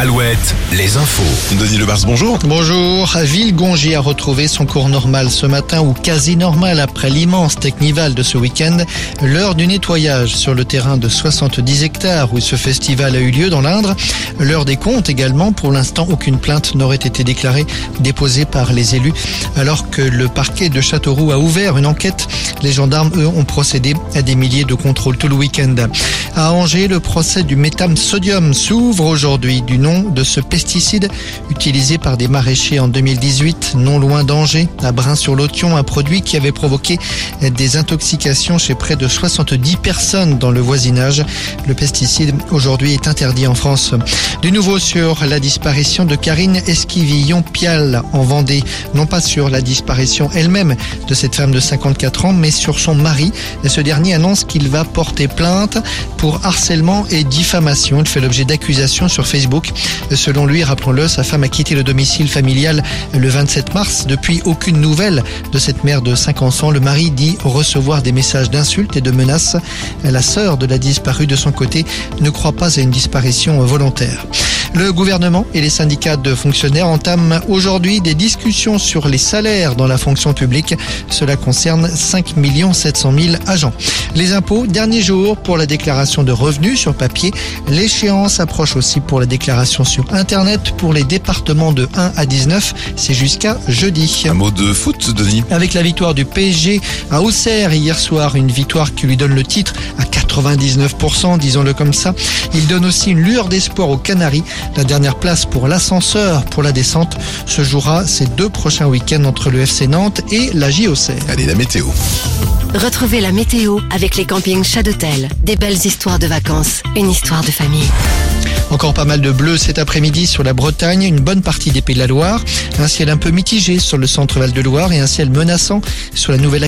Direct, les infos. Denis Lebars, bonjour. Bonjour. Villegongy a retrouvé son cours normal ce matin ou quasi normal après l'immense technival de ce week-end. L'heure du nettoyage sur le terrain de 70 hectares où ce festival a eu lieu dans l'Indre. L'heure des comptes également. Pour l'instant, aucune plainte n'aurait été déclarée, déposée par les élus. Alors que le parquet de Châteauroux a ouvert une enquête, les gendarmes, eux, ont procédé à des milliers de contrôles tout le week-end. À Angers, le procès du métham sodium s'ouvre aujourd'hui du nom de ce pesticide utilisé par des maraîchers en 2018, non loin d'Angers, à Brin-sur-Lotion, un produit qui avait provoqué des intoxications chez près de 70 personnes dans le voisinage. Le pesticide aujourd'hui est interdit en France. Du nouveau sur la disparition de Karine Esquivillon-Pial en Vendée, non pas sur la disparition elle-même de cette femme de 54 ans, mais sur son mari. Ce dernier annonce qu'il va porter plainte pour harcèlement et diffamation. Il fait l'objet d'accusations sur Facebook. Selon lui, rappelons-le, sa femme a quitté le domicile familial le 27 mars. Depuis, aucune nouvelle de cette mère de 5 enfants. Le mari dit recevoir des messages d'insultes et de menaces. La sœur de la disparue, de son côté, ne croit pas à une disparition volontaire. Le gouvernement et les syndicats de fonctionnaires entament aujourd'hui des discussions sur les salaires dans la fonction publique. Cela concerne 5 700 000 agents. Les impôts, dernier jour pour la déclaration de revenus sur papier. L'échéance approche aussi pour la déclaration sur Internet pour les départements de 1 à 19. C'est jusqu'à jeudi. Un mot de foot, Denis. Avec la victoire du PSG à Auxerre hier soir, une victoire qui lui donne le titre à 99%, disons-le comme ça. Il donne aussi une lueur d'espoir aux Canaries. La dernière place pour l'ascenseur pour la descente se jouera ces deux prochains week-ends entre le FC Nantes et la JOC. Allez, la météo. Retrouvez la météo avec les campings Châteautel. Des belles histoires de vacances, une histoire de famille. Encore pas mal de bleu cet après-midi sur la Bretagne, une bonne partie des Pays de la Loire, un ciel un peu mitigé sur le centre Val de Loire et un ciel menaçant sur la nouvelle